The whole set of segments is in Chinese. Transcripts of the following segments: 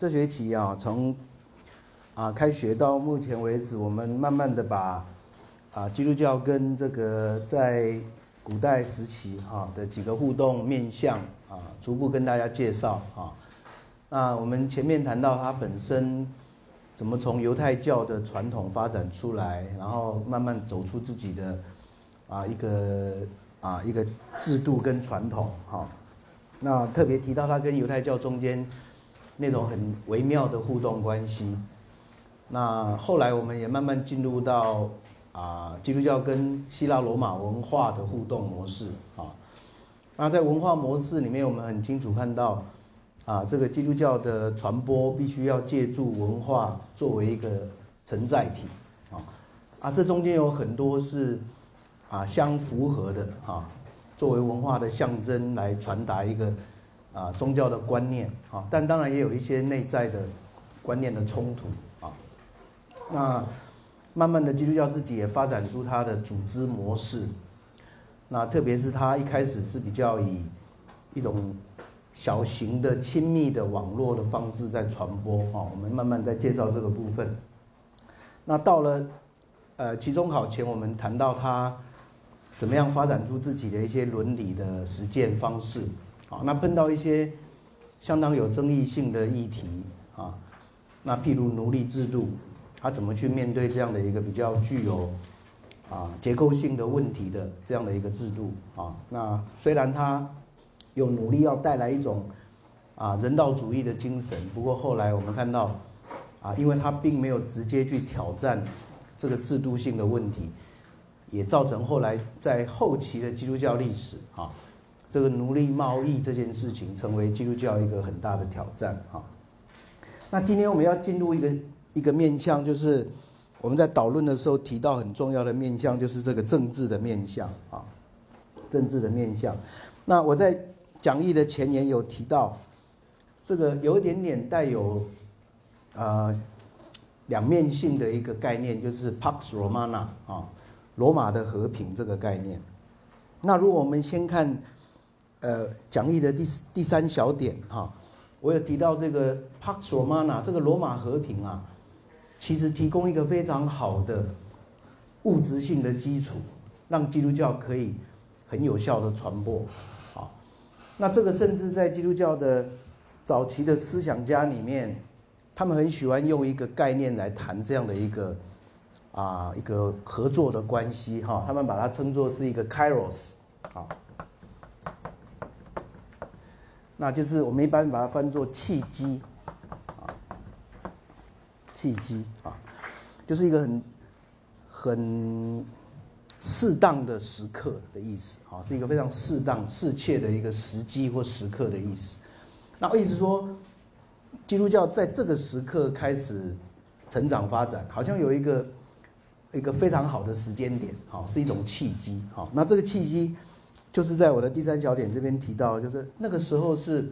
这学期啊，从啊开学到目前为止，我们慢慢的把啊基督教跟这个在古代时期哈的几个互动面向啊，逐步跟大家介绍啊。那我们前面谈到它本身怎么从犹太教的传统发展出来，然后慢慢走出自己的啊一个啊一个制度跟传统哈。那特别提到它跟犹太教中间那种很微妙的互动关系。那后来我们也慢慢进入到啊基督教跟希腊罗马文化的互动模式啊。那在文化模式里面，我们很清楚看到啊这个基督教的传播必须要借助文化作为一个承载体啊啊这中间有很多是啊相符合的啊。作为文化的象征来传达一个啊宗教的观念啊，但当然也有一些内在的观念的冲突啊。那慢慢的基督教自己也发展出它的组织模式，那特别是它一开始是比较以一种小型的亲密的网络的方式在传播啊。我们慢慢在介绍这个部分。那到了呃期中考前，我们谈到它。怎么样发展出自己的一些伦理的实践方式？啊，那碰到一些相当有争议性的议题啊，那譬如奴隶制度，他怎么去面对这样的一个比较具有啊结构性的问题的这样的一个制度啊？那虽然他有努力要带来一种啊人道主义的精神，不过后来我们看到啊，因为他并没有直接去挑战这个制度性的问题。也造成后来在后期的基督教历史啊，这个奴隶贸易这件事情成为基督教一个很大的挑战啊。那今天我们要进入一个一个面向，就是我们在导论的时候提到很重要的面向，就是这个政治的面向啊，政治的面向。那我在讲义的前言有提到，这个有一点点带有啊两面性的一个概念，就是 Pax Romana 啊。罗马的和平这个概念，那如果我们先看，呃，讲义的第第三小点哈，我有提到这个 Pax Romana 这个罗马和平啊，其实提供一个非常好的物质性的基础，让基督教可以很有效的传播，啊，那这个甚至在基督教的早期的思想家里面，他们很喜欢用一个概念来谈这样的一个。啊，一个合作的关系哈，他们把它称作是一个 kairos，啊，那就是我们一般把它翻作契机，啊，契机啊，就是一个很很适当的时刻的意思啊，是一个非常适当、适切的一个时机或时刻的意思。那意思说，基督教在这个时刻开始成长发展，好像有一个。一个非常好的时间点，好，是一种契机，好，那这个契机就是在我的第三小点这边提到，就是那个时候是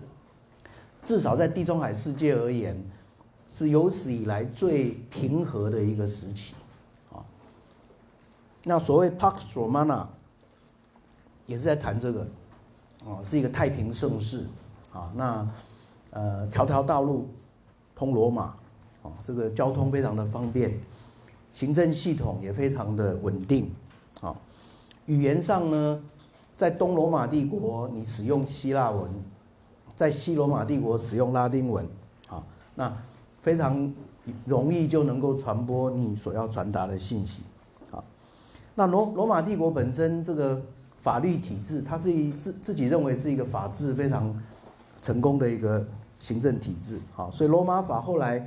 至少在地中海世界而言，是有史以来最平和的一个时期，啊，那所谓 Pax Romana 也是在谈这个，哦，是一个太平盛世，啊，那呃条条道路通罗马，啊，这个交通非常的方便。行政系统也非常的稳定，啊，语言上呢，在东罗马帝国你使用希腊文，在西罗马帝国使用拉丁文，啊，那非常容易就能够传播你所要传达的信息，啊，那罗罗马帝国本身这个法律体制，它是一自自己认为是一个法治非常成功的一个行政体制，啊，所以罗马法后来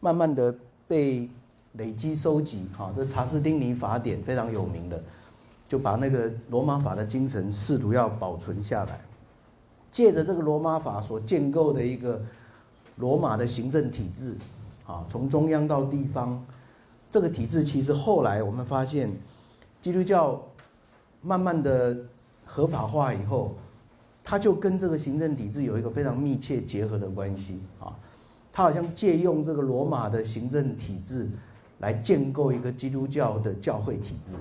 慢慢的被。累积收集，哈，这查士丁尼法典非常有名的，就把那个罗马法的精神试图要保存下来，借着这个罗马法所建构的一个罗马的行政体制，啊，从中央到地方，这个体制其实后来我们发现，基督教慢慢的合法化以后，它就跟这个行政体制有一个非常密切结合的关系，啊，它好像借用这个罗马的行政体制。来建构一个基督教的教会体制，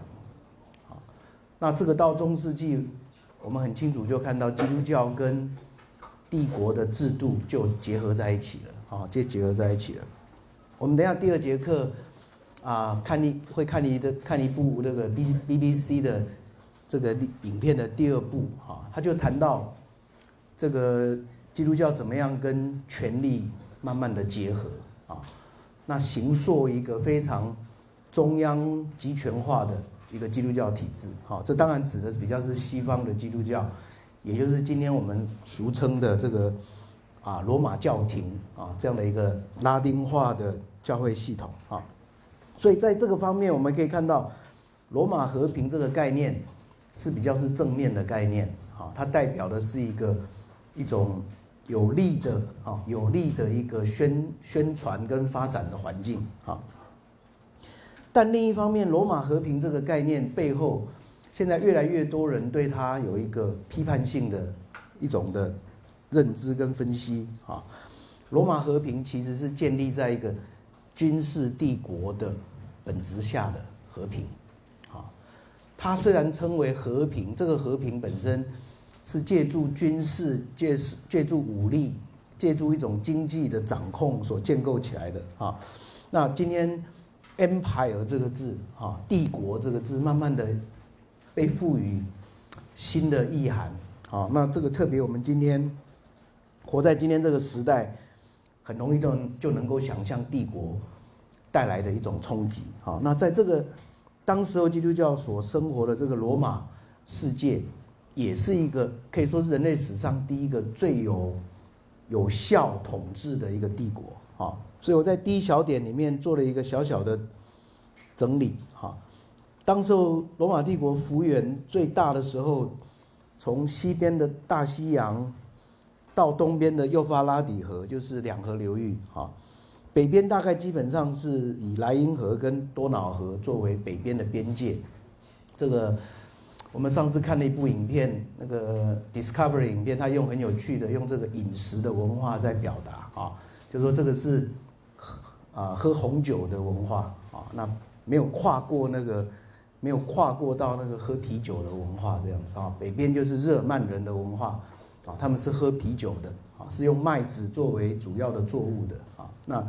那这个到中世纪，我们很清楚就看到基督教跟帝国的制度就结合在一起了，啊，就结合在一起了。我们等下第二节课啊，看一会看一的看一部那个 B B B C 的这个影片的第二部啊，他就谈到这个基督教怎么样跟权力慢慢的结合啊，那形塑一个非常中央集权化的一个基督教体制。好，这当然指的是比较是西方的基督教。也就是今天我们俗称的这个啊罗马教廷啊这样的一个拉丁化的教会系统啊，所以在这个方面我们可以看到，罗马和平这个概念是比较是正面的概念啊，它代表的是一个一种有利的啊有利的一个宣宣传跟发展的环境啊，但另一方面，罗马和平这个概念背后。现在越来越多人对它有一个批判性的一种的认知跟分析啊。罗马和平其实是建立在一个军事帝国的本质下的和平啊。它虽然称为和平，这个和平本身是借助军事、借借助武力、借助一种经济的掌控所建构起来的啊。那今天 “empire” 这个字啊，帝国这个字，慢慢的。被赋予新的意涵，好，那这个特别我们今天活在今天这个时代，很容易就就能够想象帝国带来的一种冲击，好，那在这个当时候基督教所生活的这个罗马世界，也是一个可以说是人类史上第一个最有有效统治的一个帝国，好，所以我在第一小点里面做了一个小小的整理，哈。当时候罗马帝国幅员最大的时候，从西边的大西洋到东边的幼发拉底河，就是两河流域哈。北边大概基本上是以莱茵河跟多瑙河作为北边的边界。这个我们上次看了一部影片，那个 Discovery 影片，它用很有趣的用这个饮食的文化在表达啊，就说这个是喝啊喝红酒的文化啊，那没有跨过那个。没有跨过到那个喝啤酒的文化这样子啊，北边就是日耳曼人的文化啊，他们是喝啤酒的啊，是用麦子作为主要的作物的啊。那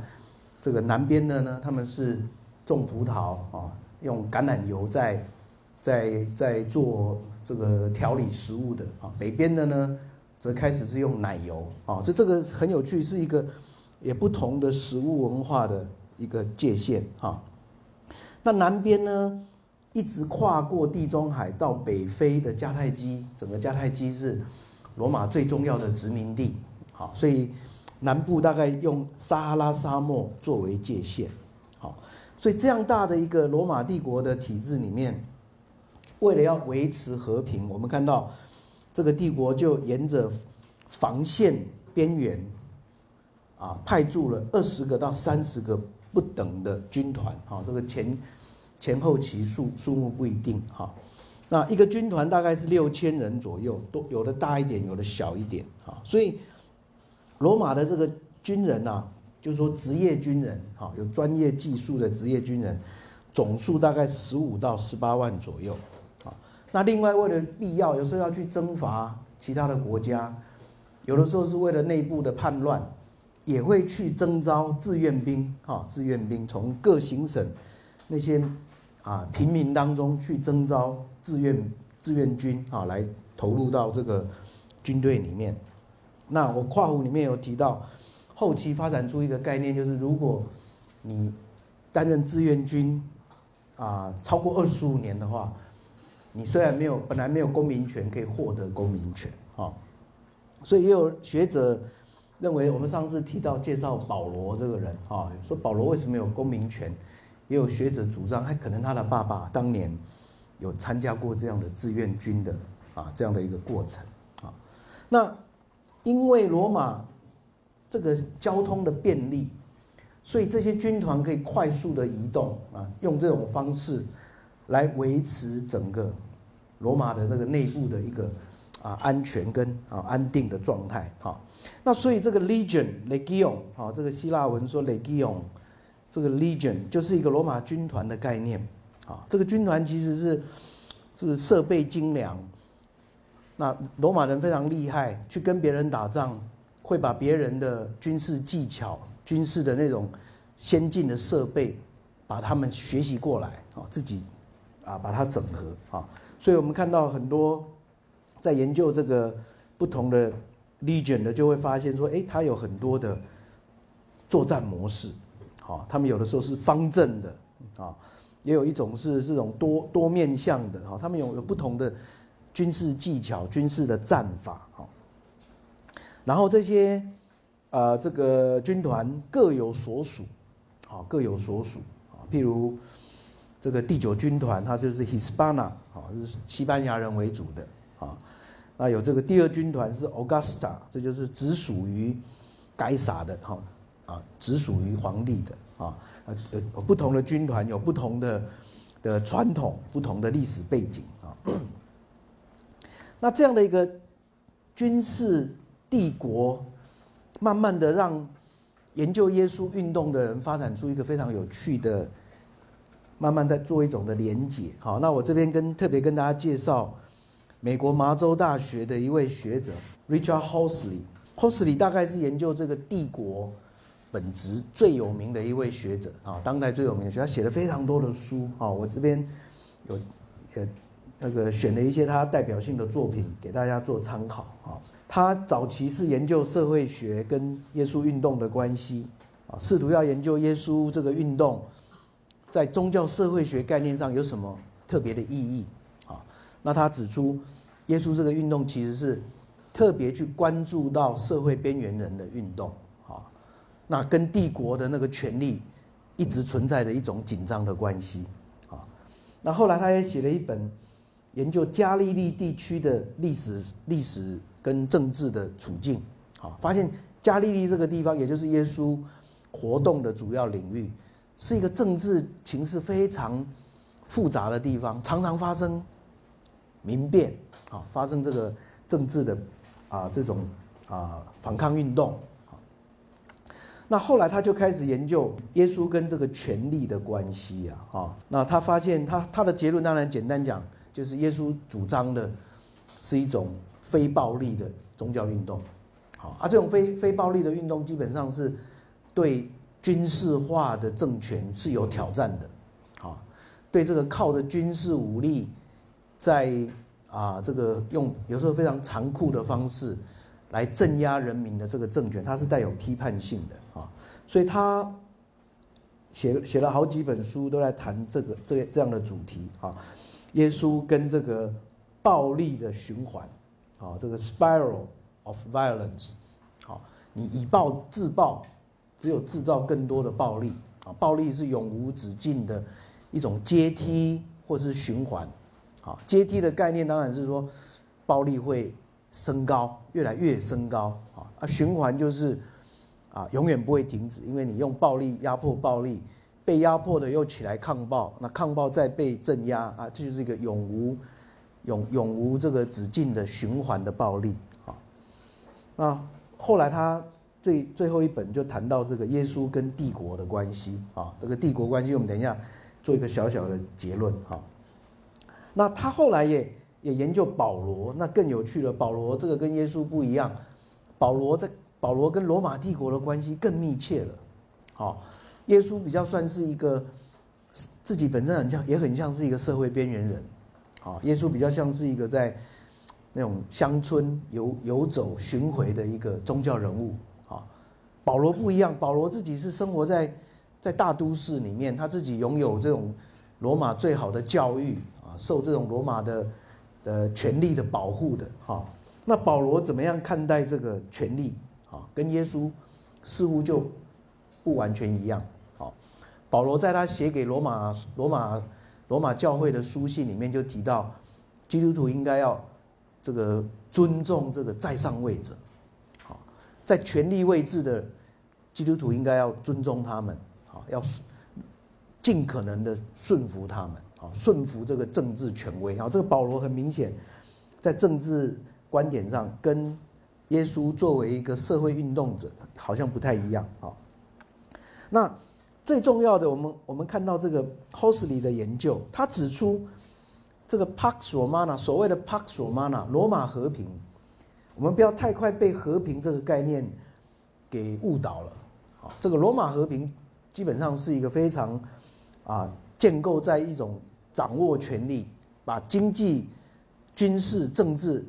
这个南边的呢，他们是种葡萄啊，用橄榄油在在在做这个调理食物的啊。北边的呢，则开始是用奶油啊。这这个很有趣，是一个也不同的食物文化的一个界限哈。那南边呢？一直跨过地中海到北非的迦太基，整个迦太基是罗马最重要的殖民地。好，所以南部大概用撒哈拉沙漠作为界限。好，所以这样大的一个罗马帝国的体制里面，为了要维持和平，我们看到这个帝国就沿着防线边缘啊，派驻了二十个到三十个不等的军团。啊，这个前。前后期数数目不一定哈，那一个军团大概是六千人左右，都有的大一点，有的小一点啊。所以罗马的这个军人呐，就是说职业军人哈，有专业技术的职业军人，总数大概十五到十八万左右啊。那另外为了必要，有时候要去征伐其他的国家，有的时候是为了内部的叛乱，也会去征召志愿兵哈，志愿兵从各行省那些。啊，平民当中去征召志愿志愿军啊，来投入到这个军队里面。那我跨湖里面有提到，后期发展出一个概念，就是如果你担任志愿军啊超过二十五年的话，你虽然没有本来没有公民权，可以获得公民权啊。所以也有学者认为，我们上次提到介绍保罗这个人啊，说保罗为什么有公民权？也有学者主张，还可能他的爸爸当年有参加过这样的志愿军的啊这样的一个过程啊。那因为罗马这个交通的便利，所以这些军团可以快速的移动啊，用这种方式来维持整个罗马的这个内部的一个啊安全跟啊安定的状态啊。那所以这个 legion legion 啊，这个希腊文说 legion。这个 legion 就是一个罗马军团的概念，啊，这个军团其实是是设备精良，那罗马人非常厉害，去跟别人打仗会把别人的军事技巧、军事的那种先进的设备，把他们学习过来啊，自己啊把它整合啊。所以我们看到很多在研究这个不同的 legion 的，就会发现说，哎，它有很多的作战模式，好，他们有的时候是方阵的啊，也有一种是这种多多面向的哈，他们有有不同的军事技巧、军事的战法哈。然后这些，呃，这个军团各有所属，啊，各有所属啊。譬如这个第九军团，它就是 Hispana，啊，是西班牙人为主的啊。那有这个第二军团是 Augusta，这就是只属于该撒的哈，啊，只属于皇帝的啊。呃，不同的军团有不同的的传统，不同的历史背景啊。那这样的一个军事。帝国慢慢的让研究耶稣运动的人发展出一个非常有趣的，慢慢在做一种的连结。好，那我这边跟特别跟大家介绍美国麻州大学的一位学者 Richard Horsley，Horsley 大概是研究这个帝国本质最有名的一位学者啊，当代最有名的学，他写了非常多的书啊。我这边有呃那个选了一些他代表性的作品给大家做参考啊。他早期是研究社会学跟耶稣运动的关系，啊，试图要研究耶稣这个运动在宗教社会学概念上有什么特别的意义，那他指出，耶稣这个运动其实是特别去关注到社会边缘人的运动，啊，那跟帝国的那个权力一直存在的一种紧张的关系，啊，那后来他也写了一本研究加利利地区的历史历史。跟政治的处境，啊，发现加利利这个地方，也就是耶稣活动的主要领域，是一个政治情势非常复杂的地方，常常发生民变，啊，发生这个政治的啊这种啊反抗运动，那后来他就开始研究耶稣跟这个权力的关系呀，啊，那他发现他他的结论当然简单讲，就是耶稣主张的是一种。非暴力的宗教运动，好，而这种非非暴力的运动，基本上是对军事化的政权是有挑战的，好，对这个靠着军事武力，在啊这个用有时候非常残酷的方式来镇压人民的这个政权，它是带有批判性的啊，所以他写写了好几本书都在谈这个这这样的主题啊，耶稣跟这个暴力的循环。啊，这个 spiral of violence，好，你以暴制暴，只有制造更多的暴力啊，暴力是永无止境的一种阶梯或是循环，啊，阶梯的概念当然是说暴力会升高，越来越升高啊，啊，循环就是啊，永远不会停止，因为你用暴力压迫暴力，被压迫的又起来抗暴，那抗暴再被镇压啊，这就是一个永无。永永无这个止境的循环的暴力啊！那后来他最最后一本就谈到这个耶稣跟帝国的关系啊，这个帝国关系我们等一下做一个小小的结论哈。那他后来也也研究保罗，那更有趣了。保罗这个跟耶稣不一样，保罗在保罗跟罗马帝国的关系更密切了。好，耶稣比较算是一个自己本身很像，也很像是一个社会边缘人。啊，耶稣比较像是一个在那种乡村游游走巡回的一个宗教人物。啊，保罗不一样，保罗自己是生活在在大都市里面，他自己拥有这种罗马最好的教育，受这种罗马的的权力的保护的。哈，那保罗怎么样看待这个权力？啊，跟耶稣似乎就不完全一样。好，保罗在他写给罗马罗马。罗马教会的书信里面就提到，基督徒应该要这个尊重这个在上位者，好，在权力位置的基督徒应该要尊重他们，好，要尽可能的顺服他们，啊，顺服这个政治权威。啊，这个保罗很明显在政治观点上跟耶稣作为一个社会运动者好像不太一样，啊，那。最重要的，我们我们看到这个 Hosley 的研究，他指出这个 Pax Romana 所谓的 Pax Romana 罗马和平，我们不要太快被和平这个概念给误导了。好，这个罗马和平基本上是一个非常啊，建构在一种掌握权力，把经济、军事、政治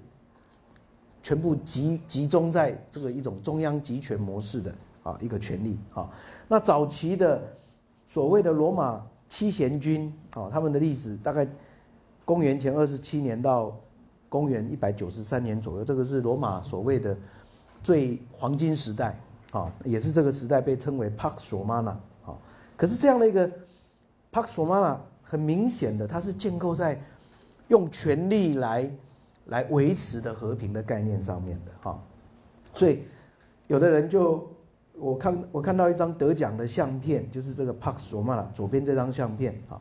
全部集集中在这个一种中央集权模式的啊一个权力啊。那早期的所谓的罗马七贤军啊，他们的历史大概公元前二十七年到。公元一百九十三年左右，这个是罗马所谓的最黄金时代啊，也是这个时代被称为 Pax Romana 啊。可是这样的一个 Pax Romana，很明显的，它是建构在用权力来来维持的和平的概念上面的哈。所以有的人就我看我看到一张得奖的相片，就是这个 Pax Romana 左边这张相片啊，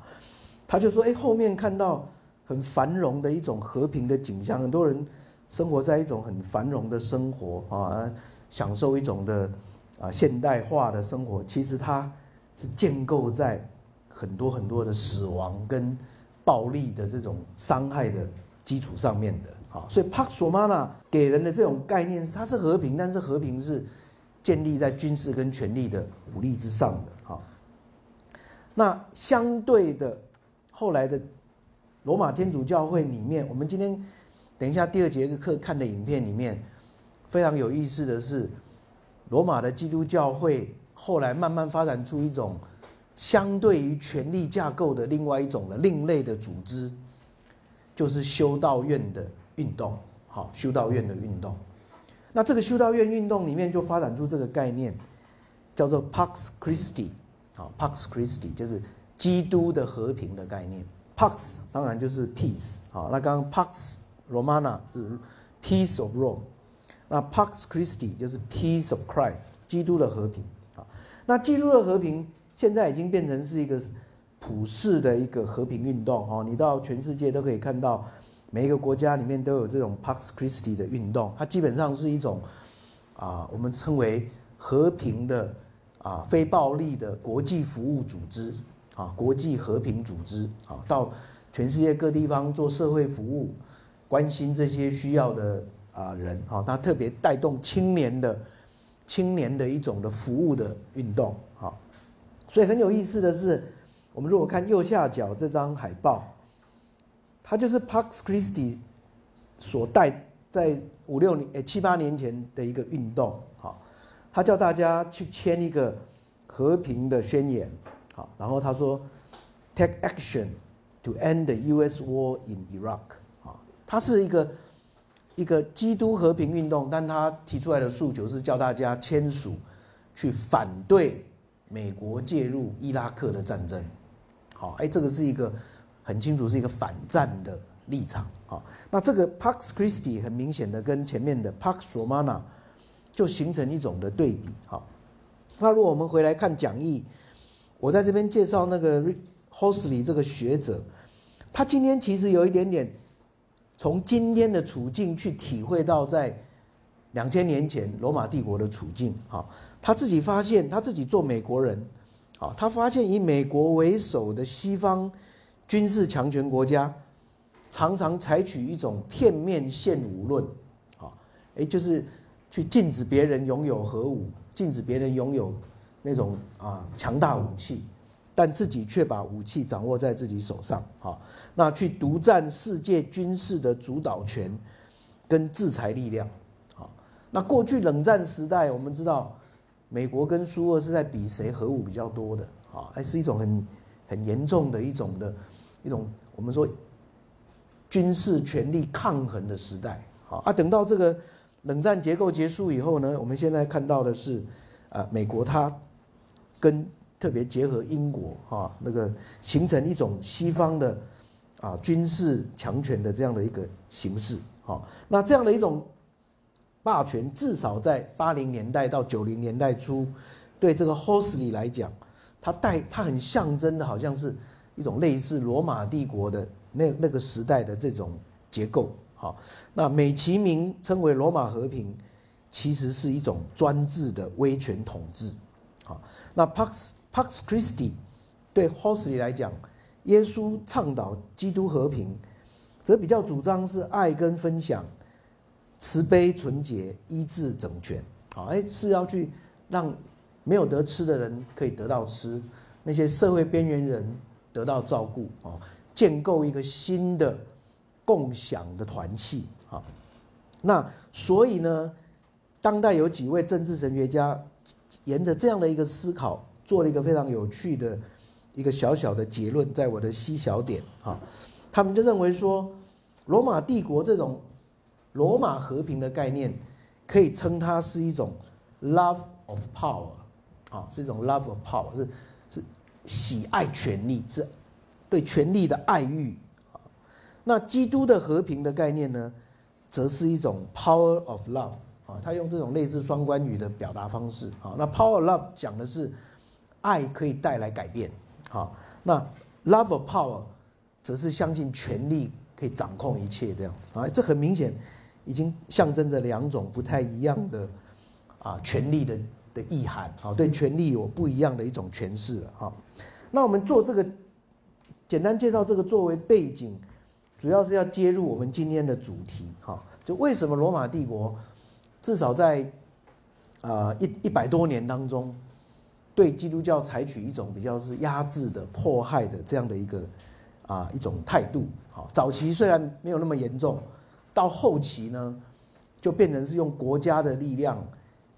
他就说：哎，后面看到。很繁荣的一种和平的景象，很多人生活在一种很繁荣的生活啊，享受一种的啊现代化的生活。其实它是建构在很多很多的死亡跟暴力的这种伤害的基础上面的。好，所以 Pax Romana 给人的这种概念是，它是和平，但是和平是建立在军事跟权力的武力之上的。好，那相对的后来的。罗马天主教会里面，我们今天等一下第二节课看的影片里面，非常有意思的是，罗马的基督教会后来慢慢发展出一种相对于权力架构的另外一种的另类的组织，就是修道院的运动。好，修道院的运动。那这个修道院运动里面就发展出这个概念，叫做 Pax Christi。好，Pax Christi 就是基督的和平的概念。Pax 当然就是 peace，好，那刚刚 Pax Romana 是 peace of Rome，那 Pax Christi 就是 peace of Christ，基督的和平，啊，那基督的和平现在已经变成是一个普世的一个和平运动，哦，你到全世界都可以看到，每一个国家里面都有这种 Pax Christi 的运动，它基本上是一种啊，我们称为和平的啊非暴力的国际服务组织。啊，国际和平组织啊，到全世界各地方做社会服务，关心这些需要的啊人啊，他特别带动青年的青年的一种的服务的运动，所以很有意思的是，我们如果看右下角这张海报，它就是 Pax Christi 所带在五六年诶七八年前的一个运动，好，他叫大家去签一个和平的宣言。好然后他说，take action to end the U.S. war in Iraq。啊，它是一个一个基督和平运动，但他提出来的诉求是叫大家签署，去反对美国介入伊拉克的战争。好，哎，这个是一个很清楚是一个反战的立场。好，那这个 Pax Christi 很明显的跟前面的 Pax Romana 就形成一种的对比。好，那如果我们回来看讲义。我在这边介绍那个 Hosley 这个学者，他今天其实有一点点从今天的处境去体会到在两千年前罗马帝国的处境。哈，他自己发现，他自己做美国人，好，他发现以美国为首的西方军事强权国家常常采取一种片面现武论，好，哎，就是去禁止别人拥有核武，禁止别人拥有。那种啊强大武器，但自己却把武器掌握在自己手上，啊，那去独占世界军事的主导权跟制裁力量，那过去冷战时代，我们知道美国跟苏俄是在比谁核武比较多的，啊，还是一种很很严重的一种的一种我们说军事权力抗衡的时代，好啊，等到这个冷战结构结束以后呢，我们现在看到的是啊，美国它。跟特别结合英国哈那个形成一种西方的啊军事强权的这样的一个形式。哈，那这样的一种霸权，至少在八零年代到九零年代初，对这个 Hosley 来讲，它带它很象征的，好像是一种类似罗马帝国的那那个时代的这种结构好。那美其名称为罗马和平，其实是一种专制的威权统治。好那 Pax Pax Christi 对 Hosley 来讲，耶稣倡导基督和平，则比较主张是爱跟分享，慈悲纯洁、医治整全，好，哎，是要去让没有得吃的人可以得到吃，那些社会边缘人得到照顾，哦，建构一个新的共享的团契，好，那所以呢，当代有几位政治神学家沿着这样的一个思考，做了一个非常有趣的一个小小的结论，在我的细小点，哈，他们就认为说，罗马帝国这种。罗马和平的概念，可以称它是一种 love of power，啊，是一种 love of power，是是喜爱权力，是对权力的爱欲。那基督的和平的概念呢，则是一种 power of love，啊，他用这种类似双关语的表达方式。啊，那 power of love 讲的是爱可以带来改变，好，那 love of power 则是相信权力可以掌控一切这样子。啊，这很明显。已经象征着两种不太一样的啊权力的的意涵，好，对权力有不一样的一种诠释了哈。那我们做这个简单介绍这个作为背景，主要是要接入我们今天的主题哈，就为什么罗马帝国至少在啊一一百多年当中，对基督教采取一种比较是压制的、迫害的这样的一个啊一种态度。好，早期虽然没有那么严重。到后期呢，就变成是用国家的力量，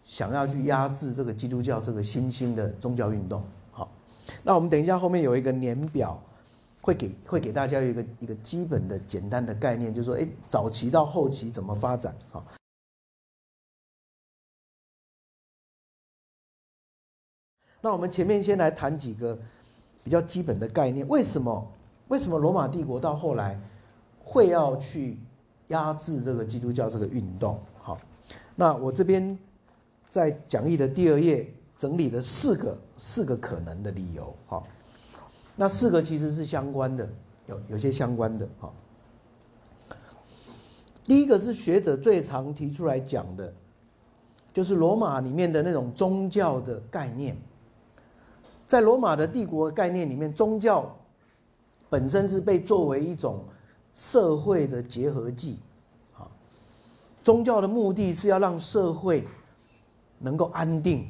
想要去压制这个基督教这个新兴的宗教运动。好，那我们等一下后面有一个年表，会给会给大家一个一个基本的简单的概念，就是说，哎，早期到后期怎么发展？好，那我们前面先来谈几个比较基本的概念。为什么为什么罗马帝国到后来会要去？压制这个基督教这个运动，好，那我这边在讲义的第二页整理了四个四个可能的理由，好，那四个其实是相关的，有有些相关的，好，第一个是学者最常提出来讲的，就是罗马里面的那种宗教的概念，在罗马的帝国概念里面，宗教本身是被作为一种。社会的结合剂，啊，宗教的目的是要让社会能够安定，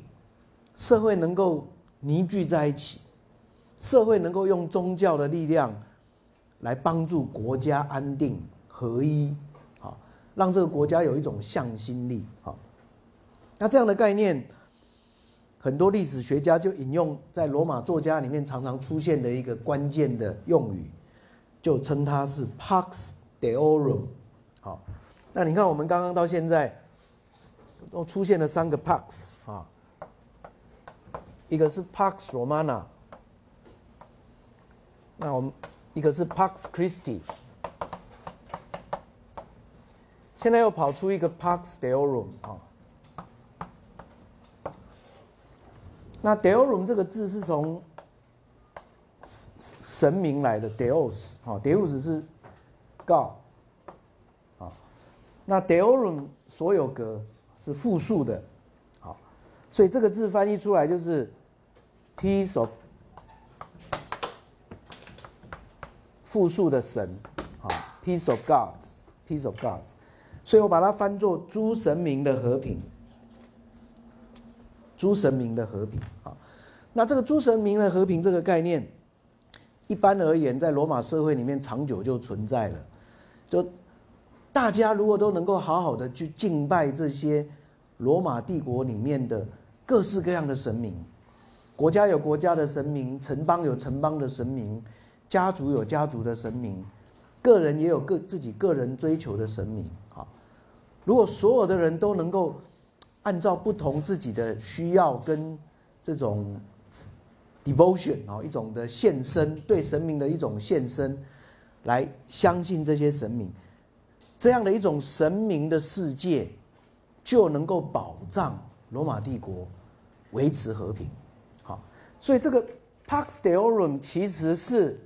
社会能够凝聚在一起，社会能够用宗教的力量来帮助国家安定合一，啊，让这个国家有一种向心力，啊，那这样的概念，很多历史学家就引用在罗马作家里面常常出现的一个关键的用语。就称它是 Pax Deorum，好，那你看我们刚刚到现在都出现了三个 Pax 啊，一个是 Pax Romana，那我们一个是 Pax Christi，现在又跑出一个 Pax Deorum 啊，那 Deorum 这个字是从神明来的 Deus，好，Deus 是 God，好，那 Deorum 所有格是复数的，好，所以这个字翻译出来就是 Piece of 复数的神，好，Piece of Gods，Piece of Gods，所以我把它翻作诸神明的和平，诸神明的和平，啊，那这个诸神明的和平这个概念。一般而言，在罗马社会里面长久就存在了。就大家如果都能够好好的去敬拜这些罗马帝国里面的各式各样的神明，国家有国家的神明，城邦有城邦的神明，家族有家族的神明，个人也有个自己个人追求的神明。啊，如果所有的人都能够按照不同自己的需要跟这种。Devotion 啊，一种的献身，对神明的一种献身，来相信这些神明，这样的一种神明的世界，就能够保障罗马帝国维持和平。好，所以这个 Pax Deorum 其实是，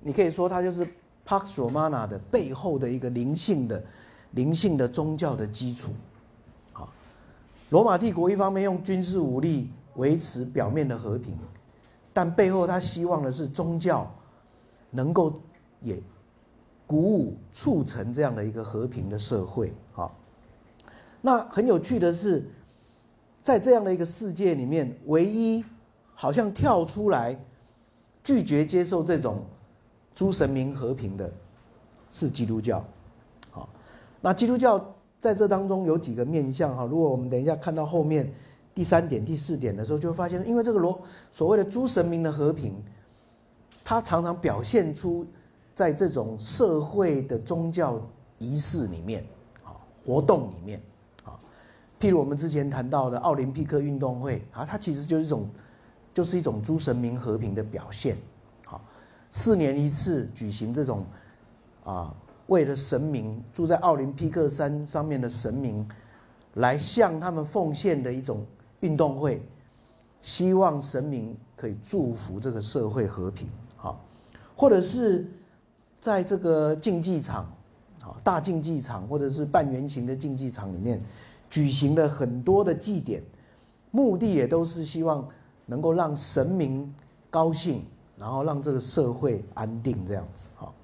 你可以说它就是 Pax Romana 的背后的一个灵性的、灵性的宗教的基础。好，罗马帝国一方面用军事武力维持表面的和平。但背后他希望的是宗教能够也鼓舞促成这样的一个和平的社会，好。那很有趣的是，在这样的一个世界里面，唯一好像跳出来拒绝接受这种诸神明和平的，是基督教。好，那基督教在这当中有几个面向哈。如果我们等一下看到后面第三点、第四点的时候，就会发现，因为这个罗所谓的诸神明的和平，它常常表现出在这种社会的宗教仪式里面，啊，活动里面。啊譬如我们之前谈到的奥林匹克运动会啊，它其实就是一种，就是一种诸神明和平的表现。好，四年一次举行这种，啊，为了神明住在奥林匹克山上面的神明，来向他们奉献的一种运动会，希望神明可以祝福这个社会和平。好，或者是在这个竞技场，啊，大竞技场或者是半圆形的竞技场里面。举行了很多的祭典，目的也都是希望能够让神明高兴，然后让这个社会安定这样子。好，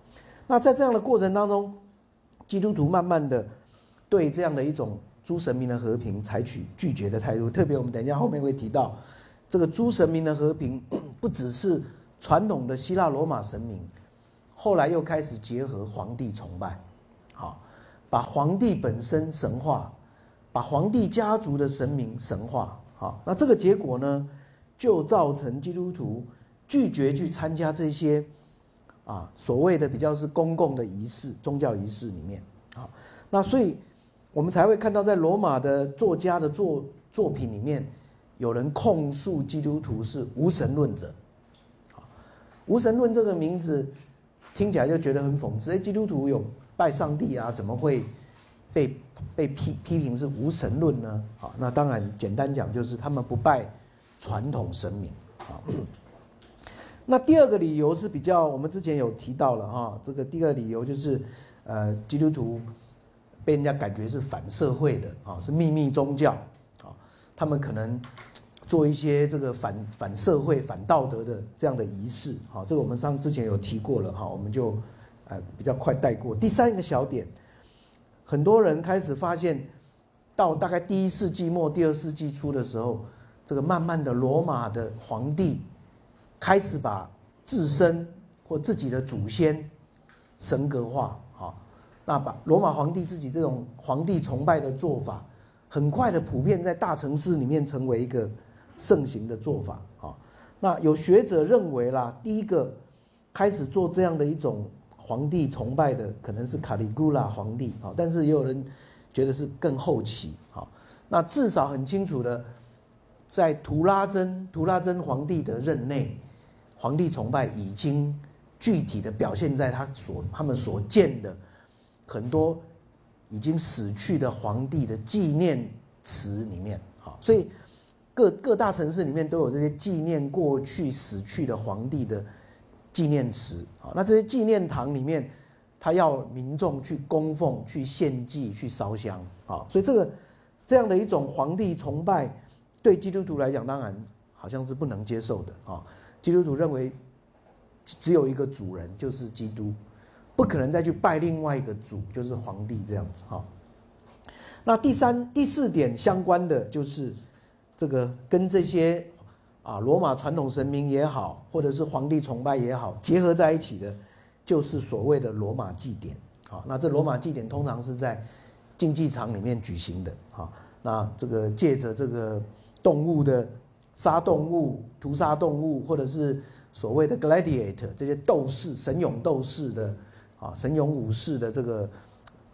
那在这样的过程当中，基督徒慢慢的对这样的一种诸神明的和平采取拒绝的态度。特别我们等一下后面会提到，这个诸神明的和平 不只是传统的希腊罗马神明，后来又开始结合皇帝崇拜，好，把皇帝本身神化。把皇帝家族的神明神化，好，那这个结果呢，就造成基督徒拒绝去参加这些啊所谓的比较是公共的仪式、宗教仪式里面，好，那所以我们才会看到在罗马的作家的作作品里面，有人控诉基督徒是无神论者，好，无神论这个名字听起来就觉得很讽刺，哎，基督徒有拜上帝啊，怎么会？被被批批评是无神论呢？好，那当然简单讲就是他们不拜传统神明。好，那第二个理由是比较我们之前有提到了哈，这个第二理由就是呃基督徒被人家感觉是反社会的啊，是秘密宗教啊，他们可能做一些这个反反社会、反道德的这样的仪式。啊，这个我们上之前有提过了哈，我们就呃比较快带过。第三个小点。很多人开始发现，到大概第一世纪末、第二世纪初的时候，这个慢慢的罗马的皇帝开始把自身或自己的祖先神格化，那把罗马皇帝自己这种皇帝崇拜的做法，很快的普遍在大城市里面成为一个盛行的做法，啊，那有学者认为啦，第一个开始做这样的一种。皇帝崇拜的可能是卡里古拉皇帝啊，但是也有人觉得是更后期啊。那至少很清楚的，在图拉真图拉真皇帝的任内，皇帝崇拜已经具体的表现在他所他们所建的很多已经死去的皇帝的纪念祠里面啊。所以各各大城市里面都有这些纪念过去死去的皇帝的。纪念祠啊，那这些纪念堂里面，他要民众去供奉、去献祭、去烧香啊，所以这个这样的一种皇帝崇拜，对基督徒来讲，当然好像是不能接受的啊。基督徒认为只有一个主人，就是基督，不可能再去拜另外一个主，就是皇帝这样子哈。那第三、第四点相关的就是这个跟这些。啊，罗马传统神明也好，或者是皇帝崇拜也好，结合在一起的，就是所谓的罗马祭典。好，那这罗马祭典通常是在竞技场里面举行的。好，那这个借着这个动物的杀动物、屠杀动物，或者是所谓的 gladiator 这些斗士、神勇斗士的啊，神勇武士的这个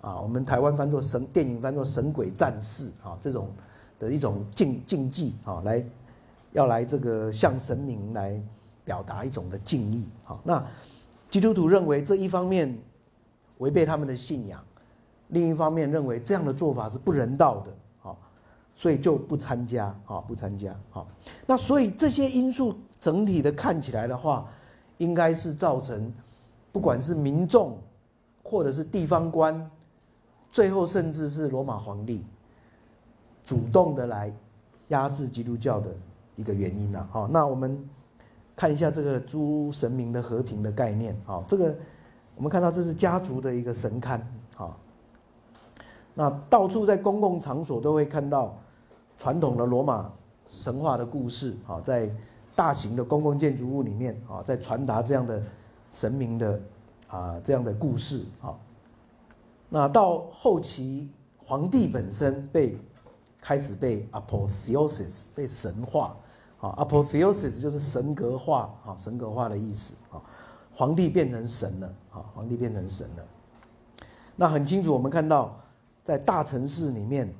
啊，我们台湾翻作神电影翻作神鬼战士啊，这种的一种竞竞技啊，来。要来这个向神明来表达一种的敬意，啊，那基督徒认为这一方面违背他们的信仰，另一方面认为这样的做法是不人道的，啊，所以就不参加，啊，不参加，啊，那所以这些因素整体的看起来的话，应该是造成不管是民众或者是地方官，最后甚至是罗马皇帝主动的来压制基督教的。一个原因呐，好，那我们看一下这个诸神明的和平的概念，好，这个我们看到这是家族的一个神龛，好，那到处在公共场所都会看到传统的罗马神话的故事，啊，在大型的公共建筑物里面，啊，在传达这样的神明的啊这样的故事，啊，那到后期皇帝本身被开始被 apotheosis 被神化，啊，apotheosis 就是神格化，啊，神格化的意思，啊，皇帝变成神了，啊，皇帝变成神了。那很清楚，我们看到在大城市里面，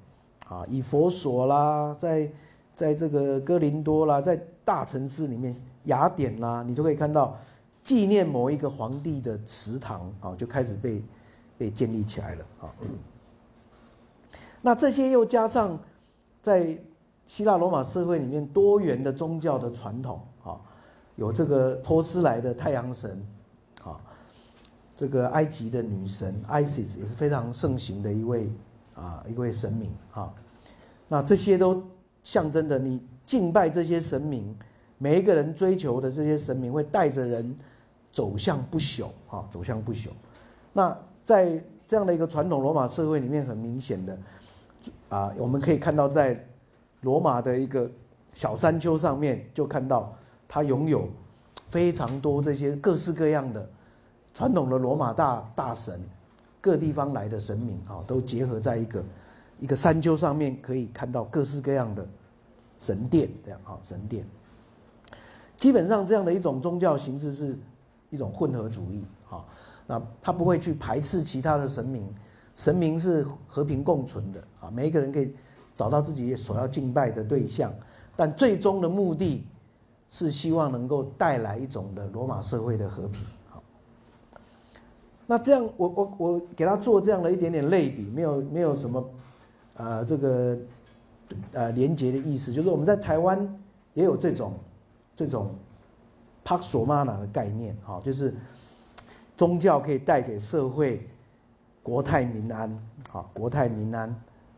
啊，以佛所啦，在在这个哥林多啦，在大城市里面，雅典啦，你都可以看到纪念某一个皇帝的祠堂，啊，就开始被被建立起来了，啊。那这些又加上在希腊罗马社会里面多元的宗教的传统，啊，有这个托斯莱的太阳神啊。这个埃及的女神 Isis 也是非常盛行的一位啊一位神明哈，那这些都象征着你敬拜这些神明，每一个人追求的这些神明会带着人走向不朽哈，走向不朽。那在这样的一个传统罗马社会里面，很明显的啊，我们可以看到在罗马的一个小山丘上面，就看到它拥有非常多这些各式各样的。传统的罗马大大神，各地方来的神明啊，都结合在一个一个山丘上面，可以看到各式各样的神殿，这样啊，神殿。基本上这样的一种宗教形式是一种混合主义啊，那他不会去排斥其他的神明，神明是和平共存的啊，每一个人可以找到自己所要敬拜的对象，但最终的目的是希望能够带来一种的罗马社会的和平。那这样，我我我给他做这样的一点点类比，没有没有什么，呃，这个，呃，连结的意思，就是我们在台湾也有这种，这种，帕索玛纳的概念，哈，就是宗教可以带给社会国泰民安，哈，国泰民安，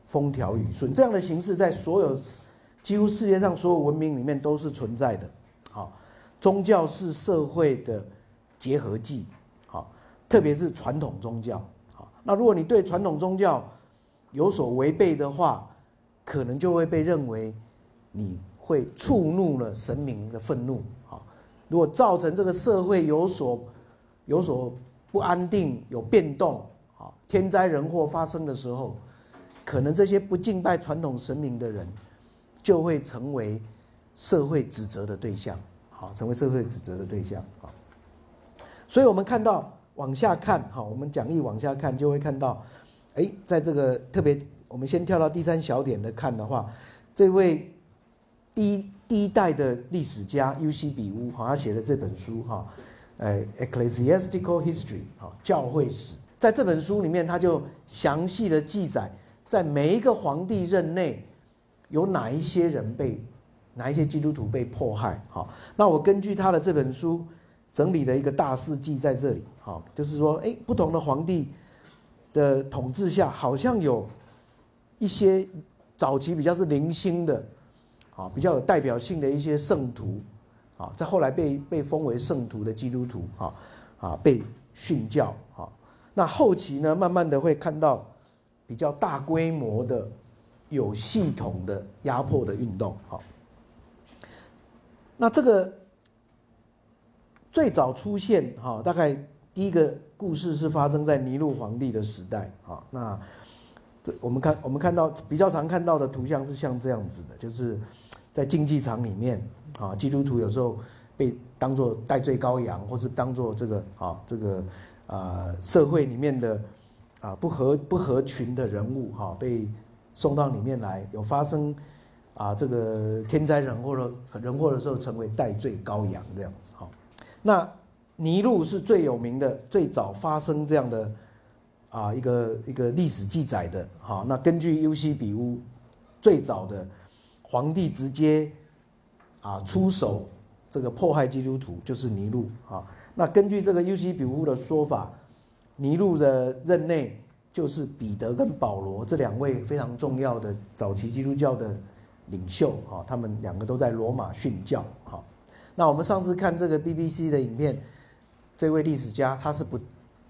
风调雨顺，这样的形式在所有几乎世界上所有文明里面都是存在的，好，宗教是社会的结合剂。特别是传统宗教，好，那如果你对传统宗教有所违背的话，可能就会被认为你会触怒了神明的愤怒，如果造成这个社会有所有所不安定、有变动，好，天灾人祸发生的时候，可能这些不敬拜传统神明的人就会成为社会指责的对象，好，成为社会指责的对象，好，所以我们看到。往下看，哈，我们讲义往下看就会看到，哎，在这个特别，我们先跳到第三小点的看的话，这位第一第一代的历史家 U.C. 比乌，哈，他写的这本书，哈，呃，Ecclesiastical History，哈，教会史，在这本书里面，他就详细的记载，在每一个皇帝任内，有哪一些人被，哪一些基督徒被迫害，哈，那我根据他的这本书。整理的一个大事记在这里，好，就是说，哎，不同的皇帝的统治下，好像有一些早期比较是零星的，啊，比较有代表性的一些圣徒，啊，在后来被被封为圣徒的基督徒，啊，啊，被训教，啊，那后期呢，慢慢的会看到比较大规模的、有系统的压迫的运动，好，那这个。最早出现哈，大概第一个故事是发生在尼禄皇帝的时代啊。那这我们看，我们看到比较常看到的图像是像这样子的，就是在竞技场里面啊，基督徒有时候被当做戴罪羔羊，或是当做这个啊这个啊社会里面的啊不合不合群的人物哈，被送到里面来，有发生啊这个天灾人祸的人祸的时候，成为戴罪羔羊这样子哈。那尼禄是最有名的，最早发生这样的啊一个一个历史记载的。哈，那根据尤西比乌最早的皇帝直接啊出手这个迫害基督徒就是尼禄啊。那根据这个尤西比乌的说法，尼禄的任内就是彼得跟保罗这两位非常重要的早期基督教的领袖啊，他们两个都在罗马训教哈。那我们上次看这个 BBC 的影片，这位历史家他是不，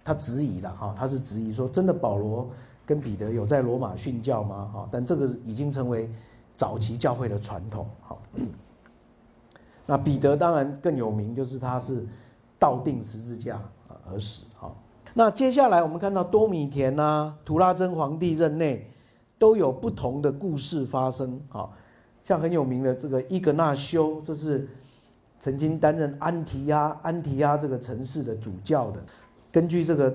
他质疑了哈，他是质疑说，真的保罗跟彼得有在罗马殉教吗？哈，但这个已经成为早期教会的传统。好，那彼得当然更有名，就是他是倒钉十字架而死。好，那接下来我们看到多米田呐、图拉真皇帝任内都有不同的故事发生。好，像很有名的这个伊格纳修，这是曾经担任安提亚安提亚这个城市的主教的。根据这个。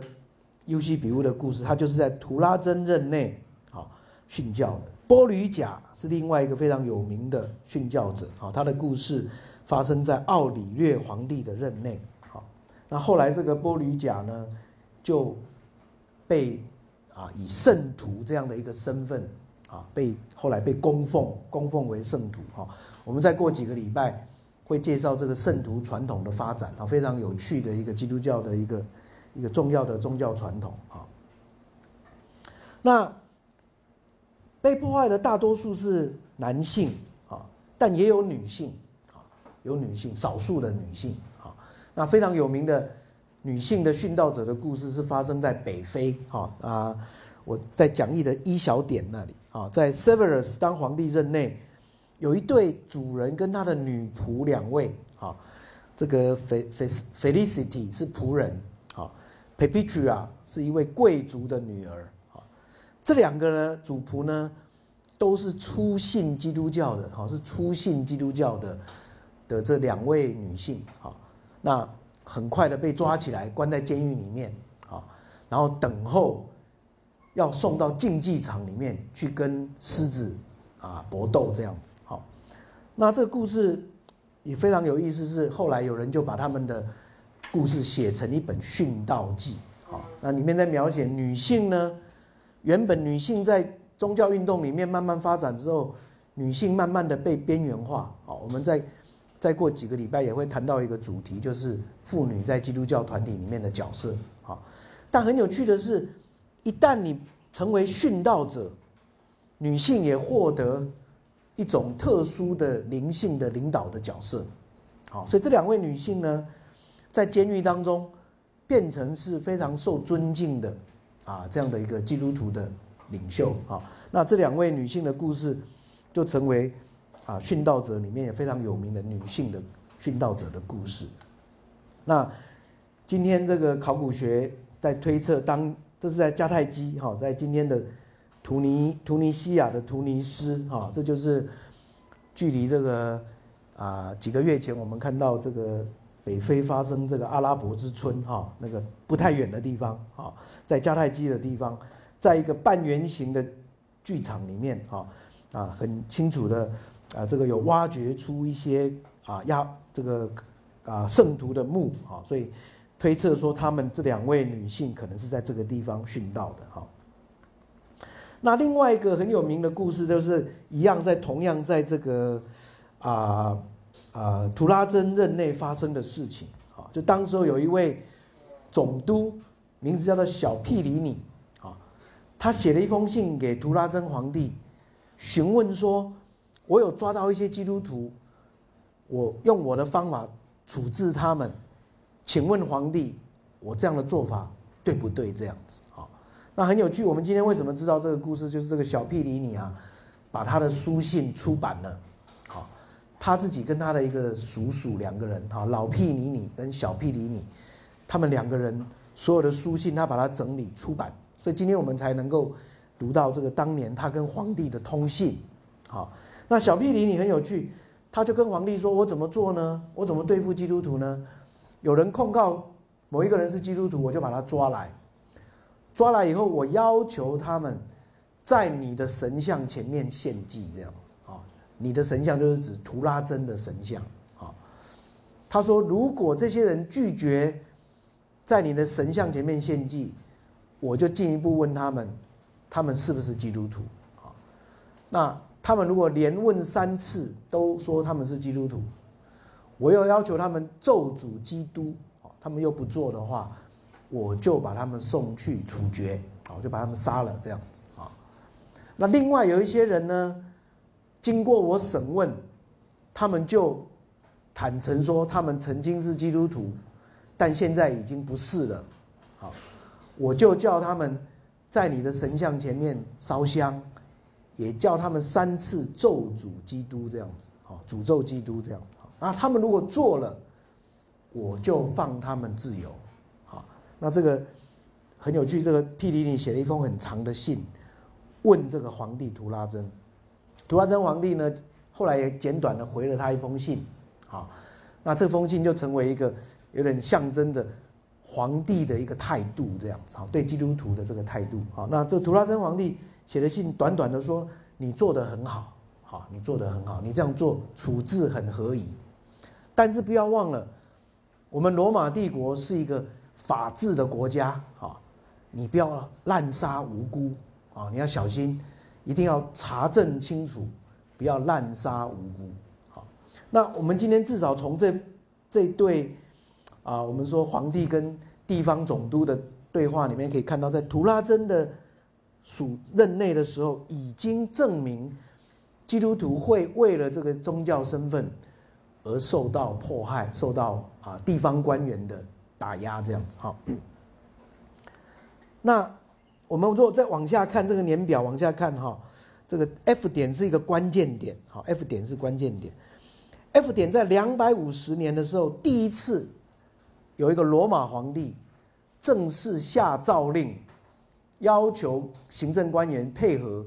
尤西比乌的故事，他就是在图拉真任内啊训教的。波吕贾是另外一个非常有名的训教者啊，他的故事发生在奥里略皇帝的任内。好，那后来这个波吕贾呢，就被啊以圣徒这样的一个身份啊，被后来被供奉，供奉为圣徒。哈，我们再过几个礼拜会介绍这个圣徒传统的发展啊，非常有趣的一个基督教的一个。一个重要的宗教传统啊，那被破坏的大多数是男性啊，但也有女性啊，有女性，少数的女性啊。那非常有名的女性的殉道者的故事是发生在北非哈啊，我在讲义的一小点那里啊，在 Severus 当皇帝任内，有一对主人跟他的女仆两位啊，这个 Fe Felicity 是仆人啊。Pepitra 是一位贵族的女儿，这两个呢主仆呢都是初信基督教的，哈，是初信基督教的的这两位女性啊，那很快的被抓起来关在监狱里面啊，然后等候要送到竞技场里面去跟狮子啊搏斗这样子，好，那这个故事也非常有意思，是后来有人就把他们的。故事写成一本殉道记，好，那里面在描写女性呢，原本女性在宗教运动里面慢慢发展之后，女性慢慢的被边缘化，好，我们再再过几个礼拜也会谈到一个主题，就是妇女在基督教团体里面的角色，好，但很有趣的是，一旦你成为殉道者，女性也获得一种特殊的灵性的领导的角色，好，所以这两位女性呢。在监狱当中，变成是非常受尊敬的，啊，这样的一个基督徒的领袖啊。那这两位女性的故事，就成为啊殉道者里面也非常有名的女性的殉道者的故事。那今天这个考古学在推测，当这是在迦太基哈，在今天的图尼图尼西亚的图尼斯哈，这就是距离这个啊几个月前我们看到这个。北非发生这个阿拉伯之春，哈，那个不太远的地方，哈，在迦太基的地方，在一个半圆形的剧场里面，哈，啊，很清楚的，啊，这个有挖掘出一些啊亚这个啊圣徒的墓，哈，所以推测说他们这两位女性可能是在这个地方殉道的，哈。那另外一个很有名的故事，就是一样在同样在这个啊。啊，图拉真任内发生的事情，啊，就当时候有一位总督，名字叫做小屁里尼，啊，他写了一封信给图拉真皇帝，询问说，我有抓到一些基督徒，我用我的方法处置他们，请问皇帝，我这样的做法对不对？这样子，啊，那很有趣。我们今天为什么知道这个故事？就是这个小屁里尼啊，把他的书信出版了。他自己跟他的一个叔叔两个人，哈，老屁尼尼跟小屁里尼，他们两个人所有的书信，他把它整理出版，所以今天我们才能够读到这个当年他跟皇帝的通信，好，那小屁里尼很有趣，他就跟皇帝说：“我怎么做呢？我怎么对付基督徒呢？有人控告某一个人是基督徒，我就把他抓来，抓来以后，我要求他们在你的神像前面献祭，这样。”你的神像就是指图拉真的神像啊。他说，如果这些人拒绝在你的神像前面献祭，我就进一步问他们，他们是不是基督徒啊？那他们如果连问三次都说他们是基督徒，我又要求他们咒诅基督啊，他们又不做的话，我就把他们送去处决啊，就把他们杀了这样子啊。那另外有一些人呢？经过我审问，他们就坦诚说，他们曾经是基督徒，但现在已经不是了。好，我就叫他们在你的神像前面烧香，也叫他们三次咒诅基督这样子，好，诅咒基督这样子。啊，他们如果做了，我就放他们自由。好，那这个很有趣，这个毗尼尼写了一封很长的信，问这个皇帝图拉真。图拉真皇帝呢，后来也简短的回了他一封信。好，那这封信就成为一个有点象征着皇帝的一个态度，这样子。好，对基督徒的这个态度。好，那这图拉真皇帝写的信，短短的说：“你做的很好，好，你做的很好，你这样做处置很合宜。”但是不要忘了，我们罗马帝国是一个法治的国家啊！你不要滥杀无辜啊！你要小心，一定要查证清楚，不要滥杀无辜。好，那我们今天至少从这这对啊，我们说皇帝跟地方总督的对话里面可以看到，在图拉真的属任内的时候，已经证明基督徒会为了这个宗教身份。而受到迫害，受到啊地方官员的打压，这样子哈。那我们如果再往下看这个年表，往下看哈，这个 F 点是一个关键点，好，F 点是关键点。F 点在两百五十年的时候，第一次有一个罗马皇帝正式下诏令，要求行政官员配合，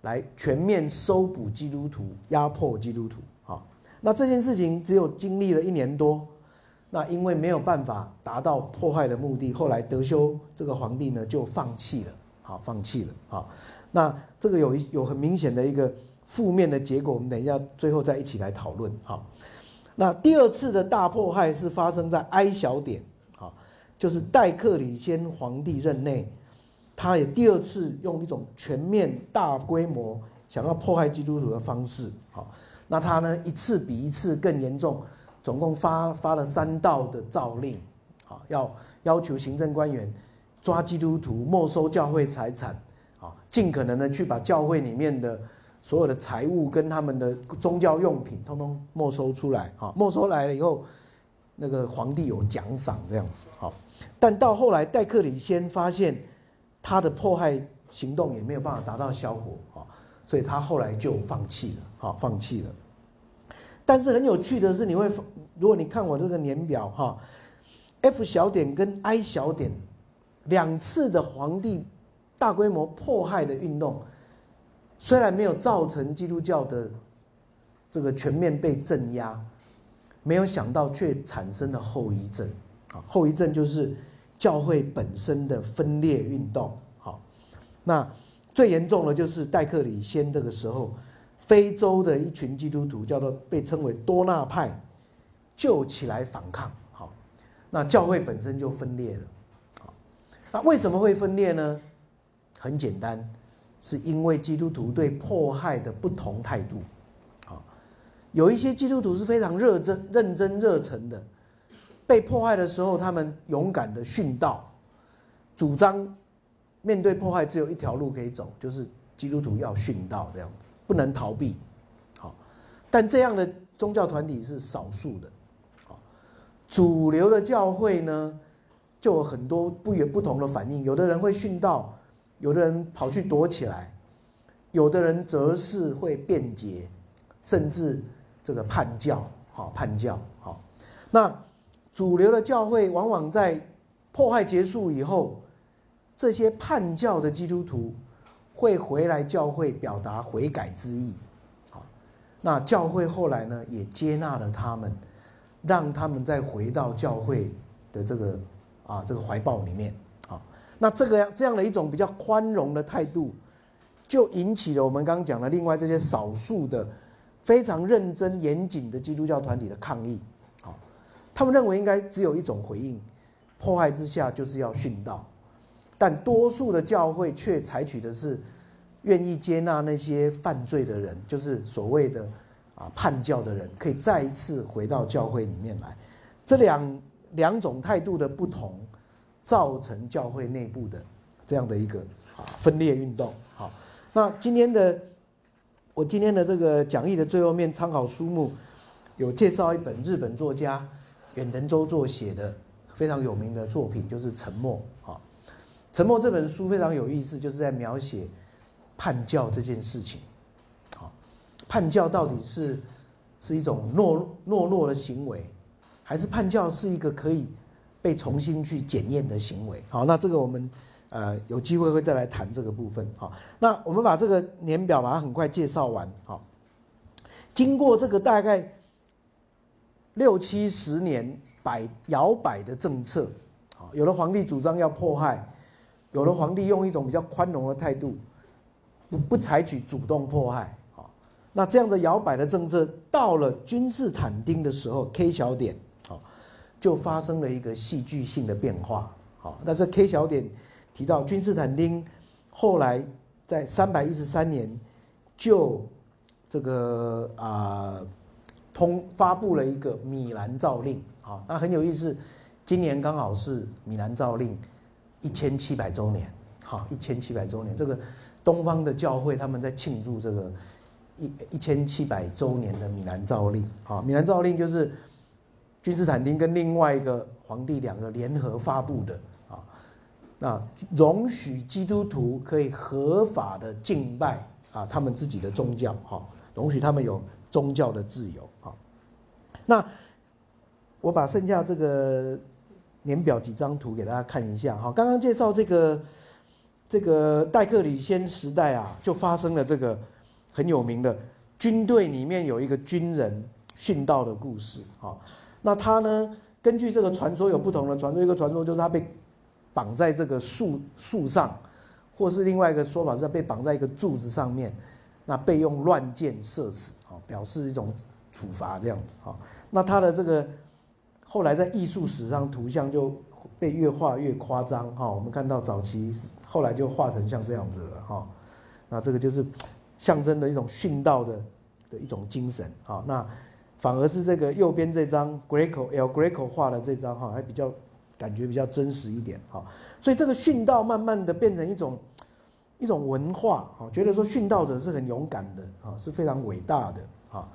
来全面搜捕基督徒，压迫基督徒。好那这件事情只有经历了一年多，那因为没有办法达到破坏的目的，后来德修这个皇帝呢就放弃了，好，放弃了，好，那这个有一有很明显的一个负面的结果，我们等一下最后再一起来讨论，好，那第二次的大迫害是发生在埃小点，好，就是戴克里先皇帝任内，他也第二次用一种全面大规模想要迫害基督徒的方式，好。那他呢？一次比一次更严重，总共发发了三道的诏令，啊，要要求行政官员抓基督徒，没收教会财产，啊，尽可能的去把教会里面的所有的财物跟他们的宗教用品，通通没收出来，啊，没收来了以后，那个皇帝有奖赏这样子，好，但到后来戴克里先发现他的迫害行动也没有办法达到效果，啊。所以他后来就放弃了，好，放弃了。但是很有趣的是，你会，如果你看我这个年表哈，F 小点跟 I 小点两次的皇帝大规模迫害的运动，虽然没有造成基督教的这个全面被镇压，没有想到却产生了后遗症，啊，后遗症就是教会本身的分裂运动，好，那。最严重的就是戴克里先这个时候，非洲的一群基督徒叫做被称为多纳派，就起来反抗。好，那教会本身就分裂了。好，那为什么会分裂呢？很简单，是因为基督徒对迫害的不同态度。好，有一些基督徒是非常热真、认真、热忱的，被迫害的时候，他们勇敢的殉道，主张。面对迫害，只有一条路可以走，就是基督徒要殉道这样子，不能逃避。好，但这样的宗教团体是少数的。好，主流的教会呢，就有很多不有不同的反应。有的人会殉道，有的人跑去躲起来，有的人则是会辩解，甚至这个叛教。好，叛教。好，那主流的教会往往在迫害结束以后。这些叛教的基督徒会回来教会表达悔改之意，好，那教会后来呢也接纳了他们，让他们再回到教会的这个啊这个怀抱里面，好，那这个这样的一种比较宽容的态度，就引起了我们刚刚讲的另外这些少数的非常认真严谨的基督教团体的抗议，好，他们认为应该只有一种回应，迫害之下就是要殉道。但多数的教会却采取的是愿意接纳那些犯罪的人，就是所谓的啊叛教的人，可以再一次回到教会里面来。这两两种态度的不同，造成教会内部的这样的一个啊分裂运动。好，那今天的我今天的这个讲义的最后面参考书目有介绍一本日本作家远藤周作写的非常有名的作品，就是《沉默》。好。沉默》这本书非常有意思，就是在描写叛教这件事情。好，叛教到底是是一种懦懦弱的行为，还是叛教是一个可以被重新去检验的行为？好，那这个我们呃有机会会再来谈这个部分。好，那我们把这个年表把它很快介绍完。好，经过这个大概六七十年摆摇摆的政策，好，有的皇帝主张要迫害。有的皇帝用一种比较宽容的态度，不不采取主动迫害，好，那这样的摇摆的政策到了君士坦丁的时候，K 小点，好，就发生了一个戏剧性的变化，好，但是 K 小点提到君士坦丁后来在三百一十三年就这个啊通发布了一个米兰诏令，好，那很有意思，今年刚好是米兰诏令。一千七百周年，好，一千七百周年，这个东方的教会他们在庆祝这个一一千七百周年的米兰诏令，好，米兰诏令就是君士坦丁跟另外一个皇帝两个联合发布的，啊，那容许基督徒可以合法的敬拜啊他们自己的宗教，哈，容许他们有宗教的自由，哈，那我把剩下这个。年表几张图给大家看一下哈，刚刚介绍这个这个戴克里先时代啊，就发生了这个很有名的军队里面有一个军人殉道的故事啊。那他呢，根据这个传说有不同的传说，一个传说就是他被绑在这个树树上，或是另外一个说法是被绑在一个柱子上面，那被用乱箭射死啊，表示一种处罚这样子啊。那他的这个。后来在艺术史上，图像就被越画越夸张哈。我们看到早期，后来就画成像这样子了哈。那这个就是象征的一种殉道的的一种精神哈。那反而是这个右边这张 Greco L Greco 画的这张哈，还比较感觉比较真实一点哈。所以这个殉道慢慢的变成一种一种文化哈，觉得说殉道者是很勇敢的啊，是非常伟大的啊。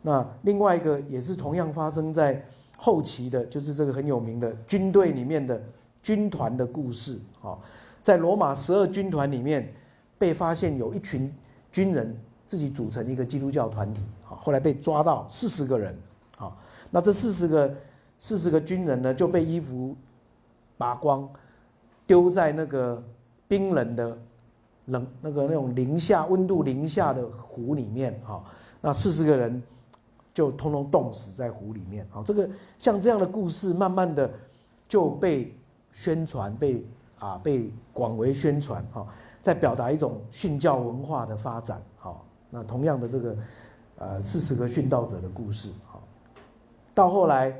那另外一个也是同样发生在。后期的就是这个很有名的军队里面的军团的故事啊，在罗马十二军团里面被发现有一群军人自己组成一个基督教团体啊，后来被抓到四十个人啊，那这四十个四十个军人呢就被衣服拔光，丢在那个冰冷的冷那个那种零下温度零下的湖里面啊，那四十个人。就通通冻死在湖里面啊！这个像这样的故事，慢慢的就被宣传，被啊被广为宣传哈，在表达一种殉教文化的发展。好，那同样的这个呃四十个殉道者的故事，好，到后来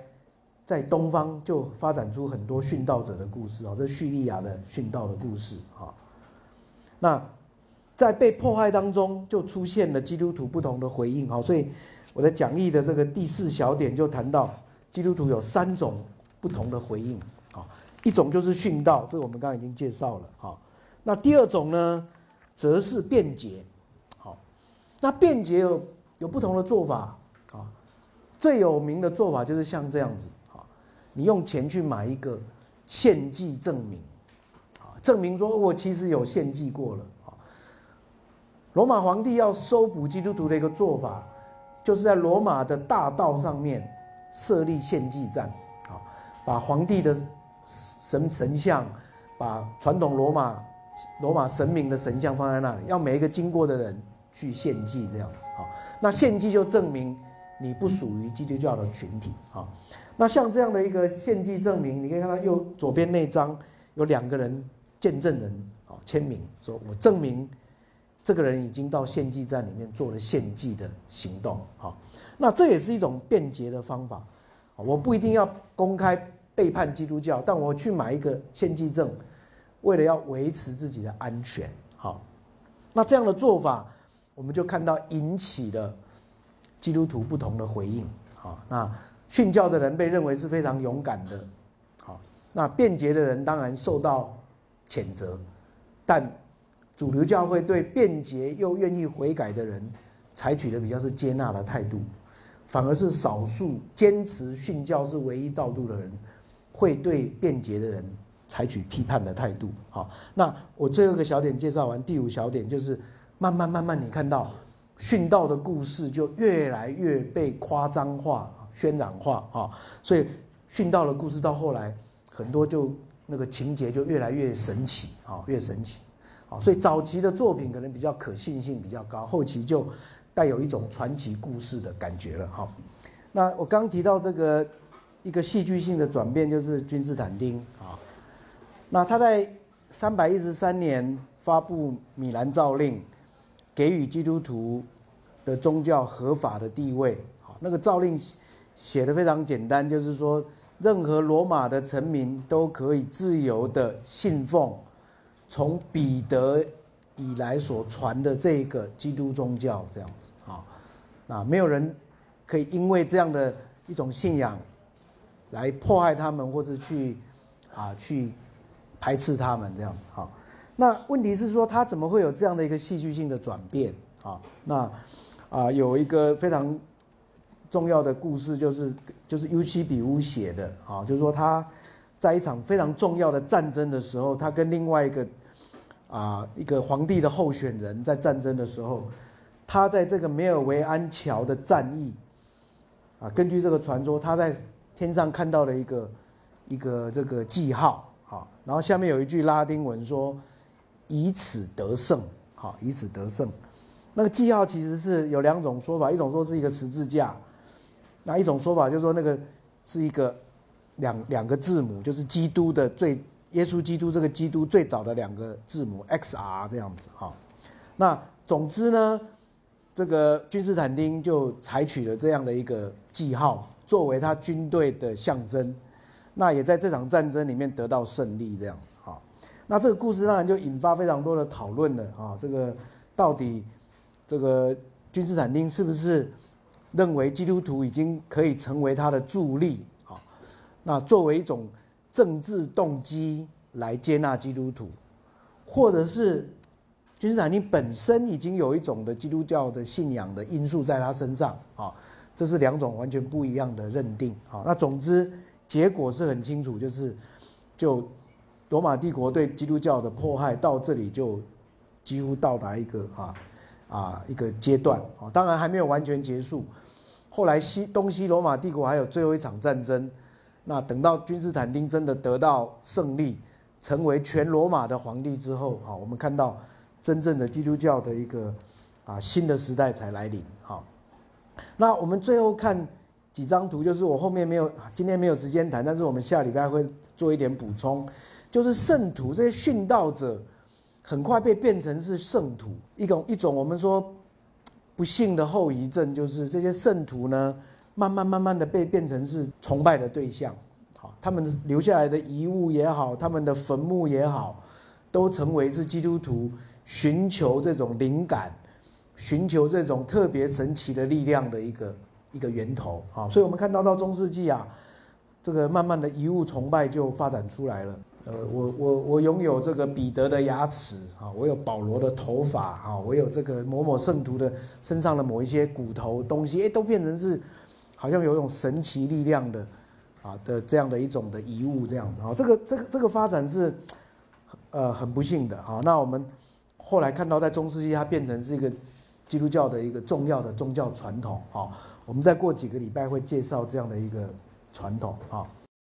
在东方就发展出很多殉道者的故事啊，这叙利亚的殉道的故事哈。那在被迫害当中，就出现了基督徒不同的回应啊，所以。我的讲义的这个第四小点就谈到，基督徒有三种不同的回应，啊，一种就是殉道，这个我们刚刚已经介绍了，哈，那第二种呢，则是辩解，好，那辩解有有不同的做法，啊，最有名的做法就是像这样子，啊，你用钱去买一个献祭证明，啊，证明说我其实有献祭过了，啊，罗马皇帝要收捕基督徒的一个做法。就是在罗马的大道上面设立献祭站，啊，把皇帝的神神像，把传统罗马罗马神明的神像放在那里，要每一个经过的人去献祭，这样子，啊，那献祭就证明你不属于基督教的群体，啊，那像这样的一个献祭证明，你可以看到右左边那张有两个人见证人，啊，签名说我证明。这个人已经到献祭站里面做了献祭的行动，好，那这也是一种便捷的方法，我不一定要公开背叛基督教，但我去买一个献祭证，为了要维持自己的安全，好，那这样的做法，我们就看到引起了基督徒不同的回应，好，那殉教的人被认为是非常勇敢的，好，那便捷的人当然受到谴责，但。主流教会对便捷又愿意悔改的人，采取的比较是接纳的态度，反而是少数坚持殉教是唯一道路的人，会对便捷的人采取批判的态度。好，那我最后一个小点介绍完，第五小点就是慢慢慢慢你看到殉道的故事就越来越被夸张化、渲染化啊，所以殉道的故事到后来很多就那个情节就越来越神奇啊，越神奇。所以早期的作品可能比较可信性比较高，后期就带有一种传奇故事的感觉了。好，那我刚提到这个一个戏剧性的转变，就是君士坦丁啊。那他在三百一十三年发布米兰诏令，给予基督徒的宗教合法的地位。好，那个诏令写的非常简单，就是说任何罗马的臣民都可以自由的信奉。从彼得以来所传的这个基督宗教这样子啊，那，没有人可以因为这样的一种信仰来迫害他们，或者去啊去排斥他们这样子哈。那问题是说，他怎么会有这样的一个戏剧性的转变啊？那啊，有一个非常重要的故事，就是就是尤其比乌写的啊，就是说他在一场非常重要的战争的时候，他跟另外一个。啊，一个皇帝的候选人，在战争的时候，他在这个梅尔维安桥的战役，啊，根据这个传说，他在天上看到了一个一个这个记号，好，然后下面有一句拉丁文说，以此得胜，好，以此得胜。那个记号其实是有两种说法，一种说是一个十字架，那一种说法就是说那个是一个两两个字母，就是基督的最。耶稣基督这个基督最早的两个字母 X R 这样子哈，那总之呢，这个君士坦丁就采取了这样的一个记号作为他军队的象征，那也在这场战争里面得到胜利这样子哈，那这个故事当然就引发非常多的讨论了啊，这个到底这个君士坦丁是不是认为基督徒已经可以成为他的助力啊？那作为一种。政治动机来接纳基督徒，或者是君士坦丁本身已经有一种的基督教的信仰的因素在他身上啊，这是两种完全不一样的认定啊。那总之结果是很清楚，就是就罗马帝国对基督教的迫害到这里就几乎到达一个啊啊一个阶段啊，当然还没有完全结束。后来西东西罗马帝国还有最后一场战争。那等到君士坦丁真的得到胜利，成为全罗马的皇帝之后，哈，我们看到真正的基督教的一个啊新的时代才来临，哈。那我们最后看几张图，就是我后面没有今天没有时间谈，但是我们下礼拜会做一点补充，就是圣徒这些殉道者很快被变成是圣徒，一种一种我们说不幸的后遗症，就是这些圣徒呢。慢慢慢慢的被变成是崇拜的对象，好，他们留下来的遗物也好，他们的坟墓也好，都成为是基督徒寻求这种灵感、寻求这种特别神奇的力量的一个一个源头，好，所以我们看到到中世纪啊，这个慢慢的遗物崇拜就发展出来了。呃，我我我拥有这个彼得的牙齿啊，我有保罗的头发啊，我有这个某某圣徒的身上的某一些骨头东西，哎，都变成是。好像有一种神奇力量的，啊的这样的一种的遗物这样子啊，这个这个这个发展是，呃很不幸的啊。那我们后来看到在中世纪它变成是一个基督教的一个重要的宗教传统啊。我们再过几个礼拜会介绍这样的一个传统啊。